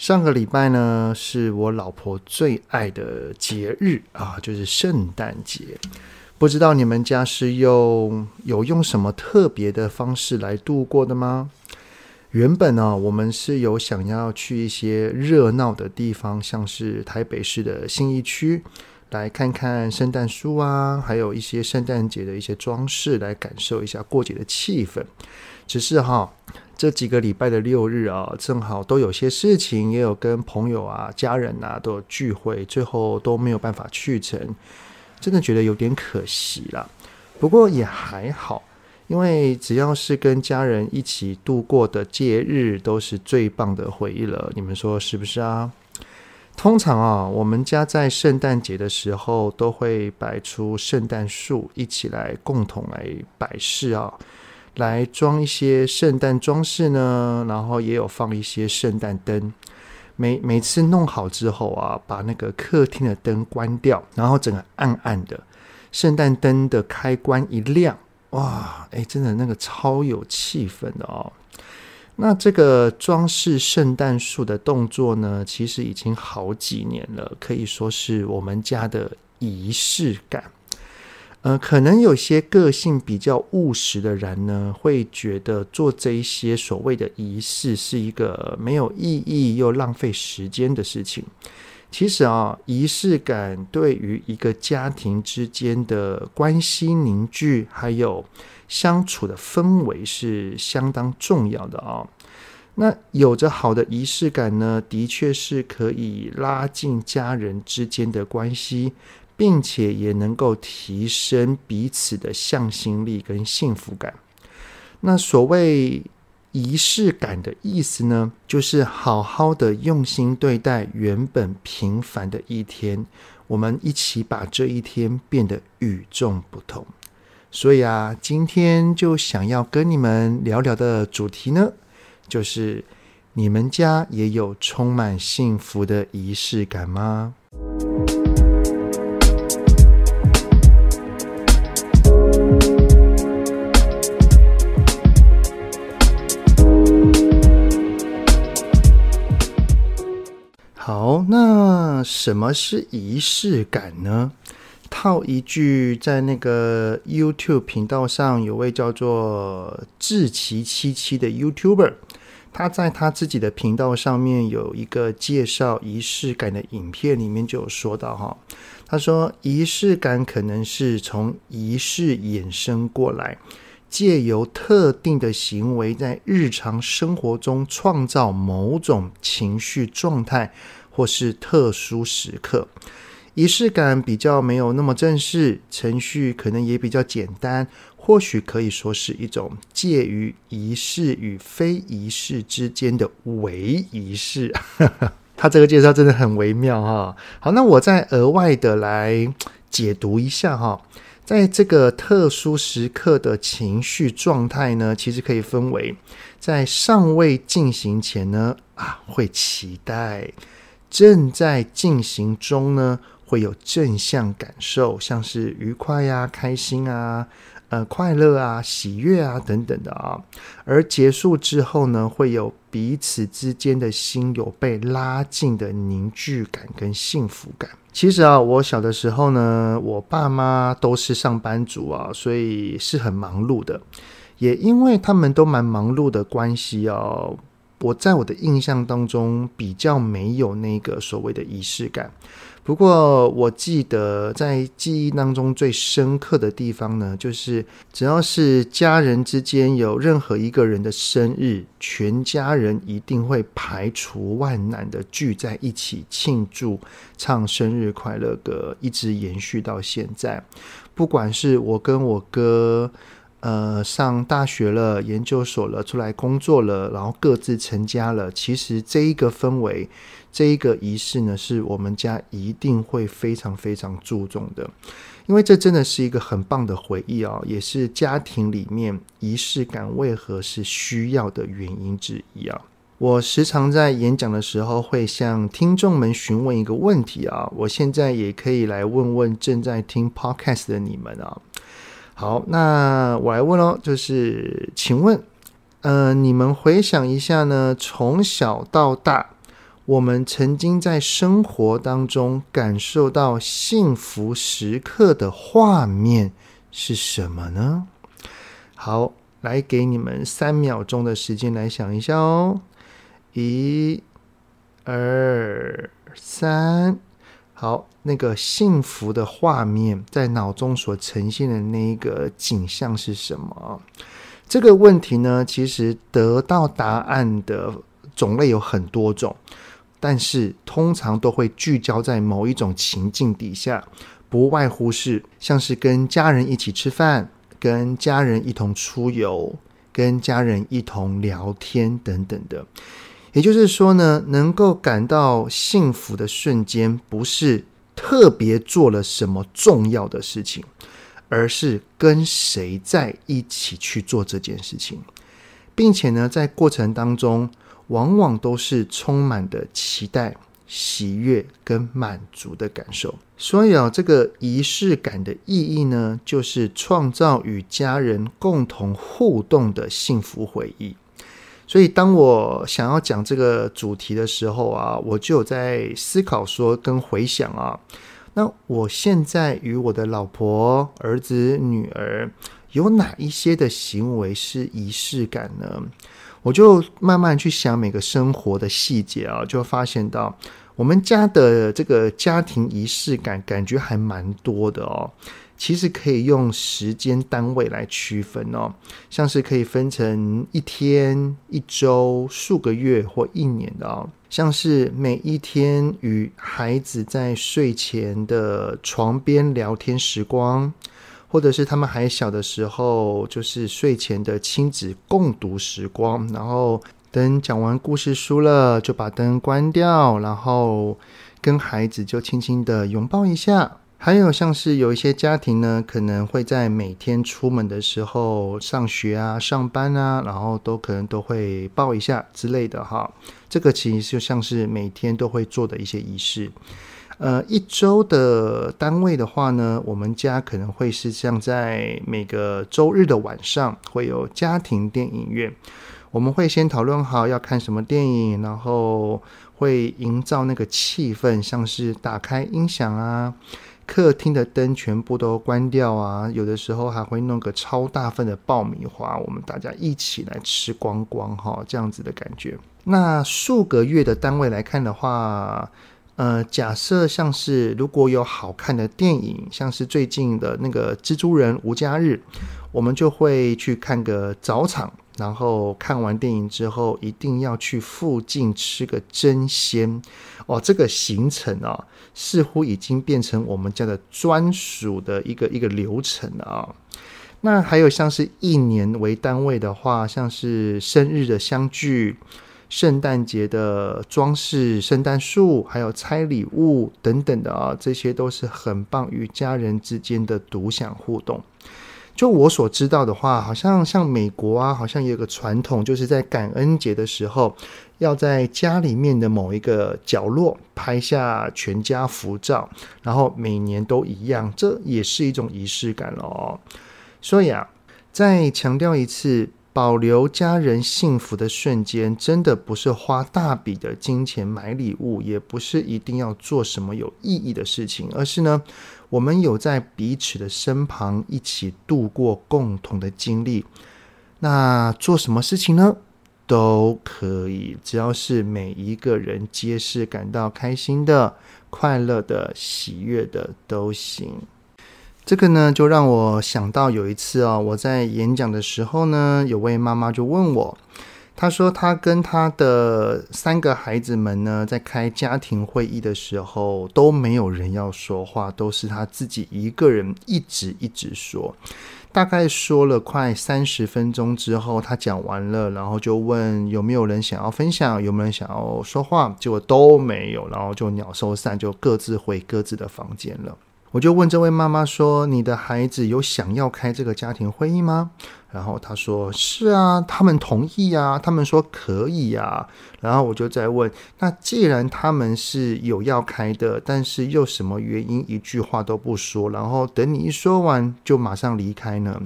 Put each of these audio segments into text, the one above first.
上个礼拜呢，是我老婆最爱的节日啊，就是圣诞节。不知道你们家是用有用什么特别的方式来度过的吗？原本呢，我们是有想要去一些热闹的地方，像是台北市的信义区，来看看圣诞树啊，还有一些圣诞节的一些装饰，来感受一下过节的气氛。只是哈。这几个礼拜的六日啊，正好都有些事情，也有跟朋友啊、家人啊都有聚会，最后都没有办法去成，真的觉得有点可惜啦。不过也还好，因为只要是跟家人一起度过的节日，都是最棒的回忆了。你们说是不是啊？通常啊，我们家在圣诞节的时候都会摆出圣诞树，一起来共同来摆饰啊。来装一些圣诞装饰呢，然后也有放一些圣诞灯。每每次弄好之后啊，把那个客厅的灯关掉，然后整个暗暗的，圣诞灯的开关一亮，哇，哎，真的那个超有气氛的哦。那这个装饰圣诞树的动作呢，其实已经好几年了，可以说是我们家的仪式感。呃，可能有些个性比较务实的人呢，会觉得做这一些所谓的仪式是一个没有意义又浪费时间的事情。其实啊，仪式感对于一个家庭之间的关系凝聚，还有相处的氛围是相当重要的啊。那有着好的仪式感呢，的确是可以拉近家人之间的关系。并且也能够提升彼此的向心力跟幸福感。那所谓仪式感的意思呢，就是好好的用心对待原本平凡的一天，我们一起把这一天变得与众不同。所以啊，今天就想要跟你们聊聊的主题呢，就是你们家也有充满幸福的仪式感吗？那什么是仪式感呢？套一句，在那个 YouTube 频道上有位叫做志奇七七的 YouTuber，他在他自己的频道上面有一个介绍仪式感的影片，里面就有说到哈，他说仪式感可能是从仪式衍生过来，借由特定的行为在日常生活中创造某种情绪状态。或是特殊时刻，仪式感比较没有那么正式，程序可能也比较简单，或许可以说是一种介于仪式与非仪式之间的伪仪式。他这个介绍真的很微妙哈。好，那我再额外的来解读一下哈，在这个特殊时刻的情绪状态呢，其实可以分为在尚未进行前呢，啊，会期待。正在进行中呢，会有正向感受，像是愉快呀、开心啊、呃、快乐啊、喜悦啊等等的啊。而结束之后呢，会有彼此之间的心有被拉近的凝聚感跟幸福感。其实啊，我小的时候呢，我爸妈都是上班族啊，所以是很忙碌的。也因为他们都蛮忙碌的关系哦。我在我的印象当中比较没有那个所谓的仪式感，不过我记得在记忆当中最深刻的地方呢，就是只要是家人之间有任何一个人的生日，全家人一定会排除万难的聚在一起庆祝，唱生日快乐歌，一直延续到现在。不管是我跟我哥。呃，上大学了，研究所了，出来工作了，然后各自成家了。其实这一个氛围，这一个仪式呢，是我们家一定会非常非常注重的。因为这真的是一个很棒的回忆啊，也是家庭里面仪式感为何是需要的原因之一啊。我时常在演讲的时候会向听众们询问一个问题啊，我现在也可以来问问正在听 Podcast 的你们啊。好，那我来问喽，就是请问，呃，你们回想一下呢，从小到大，我们曾经在生活当中感受到幸福时刻的画面是什么呢？好，来给你们三秒钟的时间来想一下哦。一、二、三，好，那个幸福的画面在脑中所呈现的那一个景象是什么？这个问题呢，其实得到答案的种类有很多种，但是通常都会聚焦在某一种情境底下，不外乎是像是跟家人一起吃饭、跟家人一同出游、跟家人一同聊天等等的。也就是说呢，能够感到幸福的瞬间，不是特别做了什么重要的事情，而是跟谁在一起去做这件事情，并且呢，在过程当中，往往都是充满的期待、喜悦跟满足的感受。所以啊，这个仪式感的意义呢，就是创造与家人共同互动的幸福回忆。所以，当我想要讲这个主题的时候啊，我就在思考说跟回想啊，那我现在与我的老婆、儿子、女儿有哪一些的行为是仪式感呢？我就慢慢去想每个生活的细节啊，就发现到我们家的这个家庭仪式感，感觉还蛮多的哦。其实可以用时间单位来区分哦，像是可以分成一天、一周、数个月或一年的哦，像是每一天与孩子在睡前的床边聊天时光，或者是他们还小的时候，就是睡前的亲子共读时光，然后等讲完故事书了，就把灯关掉，然后跟孩子就轻轻的拥抱一下。还有像是有一些家庭呢，可能会在每天出门的时候上学啊、上班啊，然后都可能都会抱一下之类的哈。这个其实就像是每天都会做的一些仪式。呃，一周的单位的话呢，我们家可能会是像在每个周日的晚上会有家庭电影院，我们会先讨论好要看什么电影，然后会营造那个气氛，像是打开音响啊。客厅的灯全部都关掉啊，有的时候还会弄个超大份的爆米花，我们大家一起来吃光光哈，这样子的感觉。那数个月的单位来看的话，呃，假设像是如果有好看的电影，像是最近的那个《蜘蛛人无家日》，我们就会去看个早场。然后看完电影之后，一定要去附近吃个真鲜哦。这个行程啊、似乎已经变成我们家的专属的一个一个流程了啊、那还有像是一年为单位的话，像是生日的相聚、圣诞节的装饰圣诞树，还有拆礼物等等的啊、这些都是很棒与家人之间的独享互动。就我所知道的话，好像像美国啊，好像有个传统，就是在感恩节的时候，要在家里面的某一个角落拍下全家福照，然后每年都一样，这也是一种仪式感哦。所以啊，再强调一次，保留家人幸福的瞬间，真的不是花大笔的金钱买礼物，也不是一定要做什么有意义的事情，而是呢。我们有在彼此的身旁一起度过共同的经历，那做什么事情呢？都可以，只要是每一个人皆是感到开心的、快乐的、喜悦的都行。这个呢，就让我想到有一次啊、哦，我在演讲的时候呢，有位妈妈就问我。她说，她跟她的三个孩子们呢，在开家庭会议的时候，都没有人要说话，都是她自己一个人一直一直说。大概说了快三十分钟之后，她讲完了，然后就问有没有人想要分享，有没有人想要说话，结果都没有，然后就鸟兽散，就各自回各自的房间了。我就问这位妈妈说：“你的孩子有想要开这个家庭会议吗？”然后她说：“是啊，他们同意啊，他们说可以呀。”然后我就再问：“那既然他们是有要开的，但是又什么原因一句话都不说，然后等你一说完就马上离开呢？”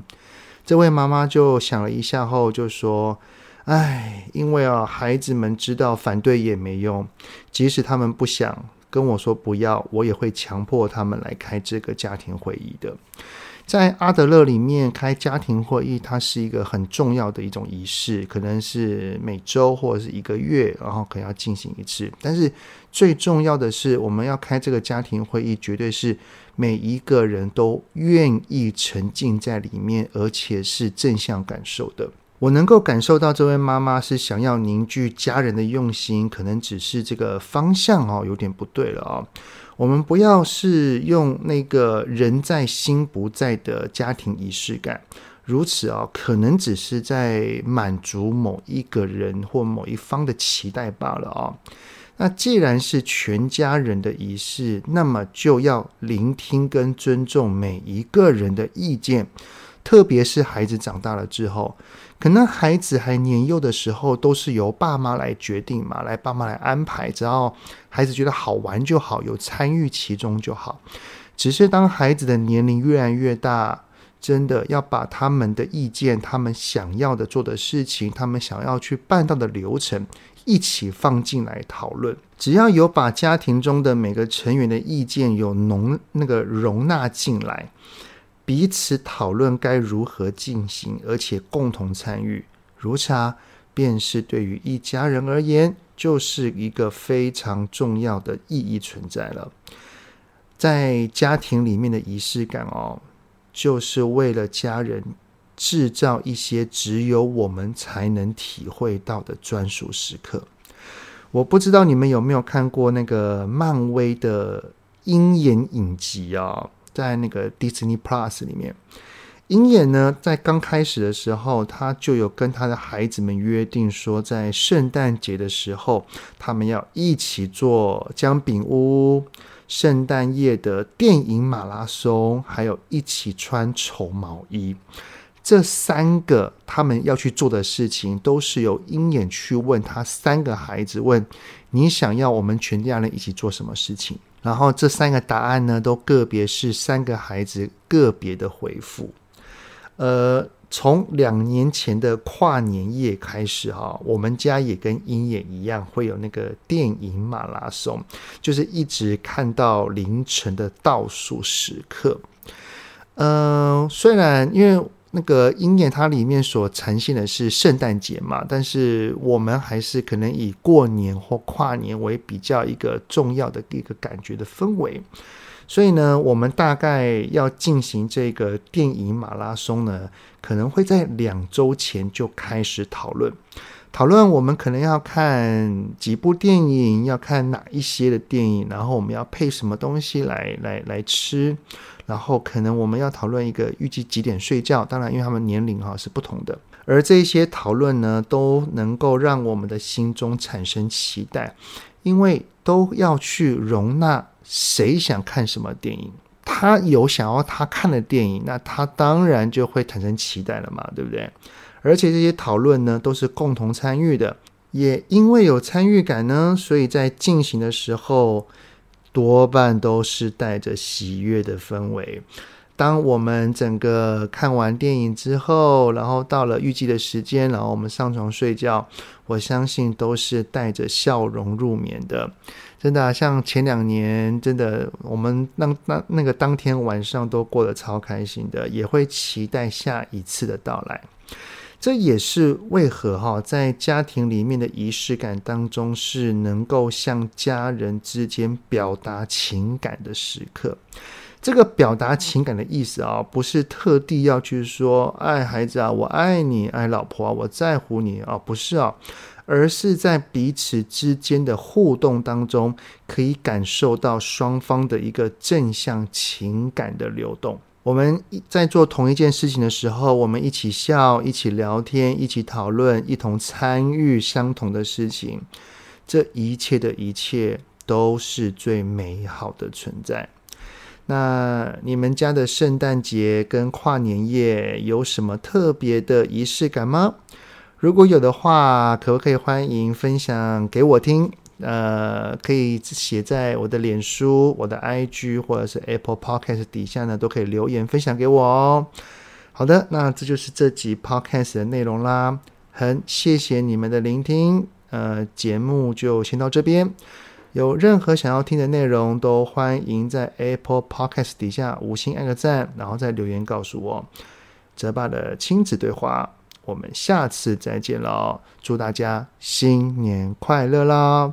这位妈妈就想了一下后就说：“哎，因为啊，孩子们知道反对也没用，即使他们不想。”跟我说不要，我也会强迫他们来开这个家庭会议的。在阿德勒里面，开家庭会议，它是一个很重要的一种仪式，可能是每周或者是一个月，然后可能要进行一次。但是最重要的是，我们要开这个家庭会议，绝对是每一个人都愿意沉浸在里面，而且是正向感受的。我能够感受到这位妈妈是想要凝聚家人的用心，可能只是这个方向哦，有点不对了啊。我们不要是用那个人在心不在的家庭仪式感，如此啊，可能只是在满足某一个人或某一方的期待罢了啊。那既然是全家人的仪式，那么就要聆听跟尊重每一个人的意见。特别是孩子长大了之后，可能孩子还年幼的时候，都是由爸妈来决定嘛，来爸妈来安排，只要孩子觉得好玩就好，有参与其中就好。只是当孩子的年龄越来越大，真的要把他们的意见、他们想要的做的事情、他们想要去办到的流程一起放进来讨论。只要有把家庭中的每个成员的意见有容那个容纳进来。彼此讨论该如何进行，而且共同参与，如此啊，便是对于一家人而言，就是一个非常重要的意义存在了。在家庭里面的仪式感哦，就是为了家人制造一些只有我们才能体会到的专属时刻。我不知道你们有没有看过那个漫威的鹰眼影集啊？在那个 Disney Plus 里面，鹰眼呢，在刚开始的时候，他就有跟他的孩子们约定说，在圣诞节的时候，他们要一起做姜饼屋、圣诞夜的电影马拉松，还有一起穿丑毛衣。这三个他们要去做的事情，都是由鹰眼去问他三个孩子：问你想要我们全家人一起做什么事情？然后这三个答案呢，都个别是三个孩子个别的回复。呃，从两年前的跨年夜开始哈，我们家也跟鹰眼一样，会有那个电影马拉松，就是一直看到凌晨的倒数时刻。呃，虽然因为。那个鹰眼它里面所呈现的是圣诞节嘛，但是我们还是可能以过年或跨年为比较一个重要的一个感觉的氛围，所以呢，我们大概要进行这个电影马拉松呢，可能会在两周前就开始讨论，讨论我们可能要看几部电影，要看哪一些的电影，然后我们要配什么东西来来来吃。然后可能我们要讨论一个预计几点睡觉，当然因为他们年龄哈是不同的，而这些讨论呢都能够让我们的心中产生期待，因为都要去容纳谁想看什么电影，他有想要他看的电影，那他当然就会产生期待了嘛，对不对？而且这些讨论呢都是共同参与的，也因为有参与感呢，所以在进行的时候。多半都是带着喜悦的氛围。当我们整个看完电影之后，然后到了预计的时间，然后我们上床睡觉，我相信都是带着笑容入眠的。真的，像前两年，真的我们那那那个当天晚上都过得超开心的，也会期待下一次的到来。这也是为何哈，在家庭里面的仪式感当中，是能够向家人之间表达情感的时刻。这个表达情感的意思啊，不是特地要去说“爱孩子啊，我爱你”，“爱老婆啊，我在乎你”啊，不是啊，而是在彼此之间的互动当中，可以感受到双方的一个正向情感的流动。我们在做同一件事情的时候，我们一起笑，一起聊天，一起讨论，一同参与相同的事情。这一切的一切都是最美好的存在。那你们家的圣诞节跟跨年夜有什么特别的仪式感吗？如果有的话，可不可以欢迎分享给我听？呃，可以写在我的脸书、我的 IG 或者是 Apple Podcast 底下呢，都可以留言分享给我哦。好的，那这就是这集 Podcast 的内容啦。很谢谢你们的聆听，呃，节目就先到这边。有任何想要听的内容，都欢迎在 Apple Podcast 底下五星按个赞，然后再留言告诉我。哲爸的亲子对话，我们下次再见喽！祝大家新年快乐啦！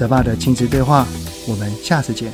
泽爸的亲子对话，我们下次见。